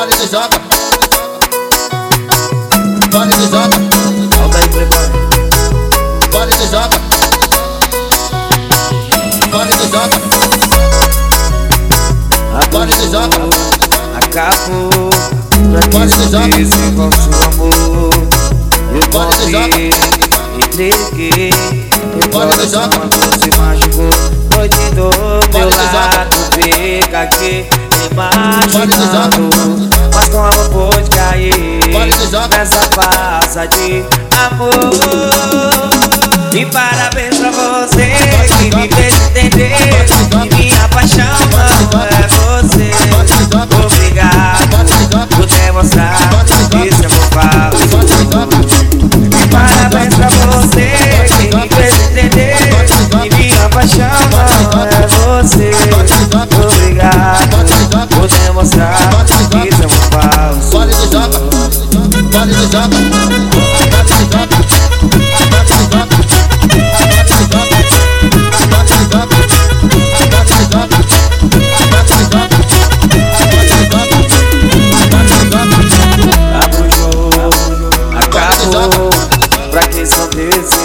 Pode do joga. Pode do joga. Volta aí, playboy. Pode do joga. Pode do joga. Pode do joga. Acabou Pra que joga. esse falso amor Eu confiei, entreguei Meu coração agora se machucou Noite do Pode meu lado Fica aqui Pode do farsa de amor E parabéns pra você Que me fez entender Que minha paixão não é você. Obrigado por demonstrar é meu falso. Parabéns pra você que me fez entender Que minha paixão não é você Obrigado por demonstrar é meu falso Pode do joga. Pra que só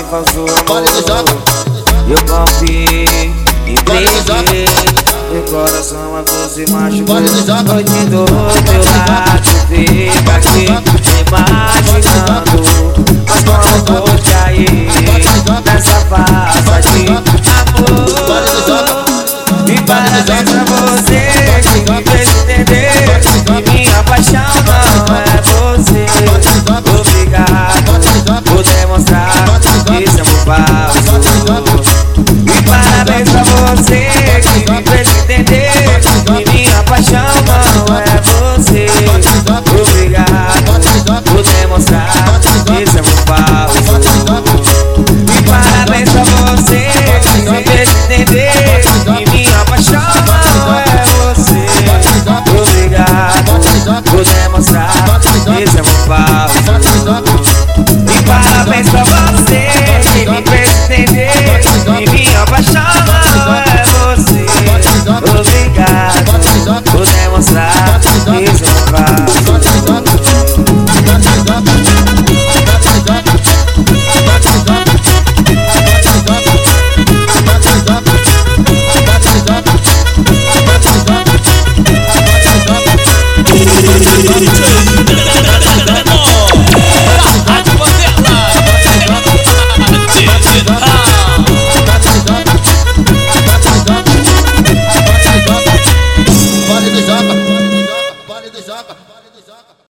falso Pode do joga. amor Eu confiei, do entreguei Meu coração agora se machucou Pode do joga. Noite do teu lado Fica aqui imaginando Mas como vou Nessa de Pode do joga. amor. E parabéns pra você Que me fez entender por demonstrar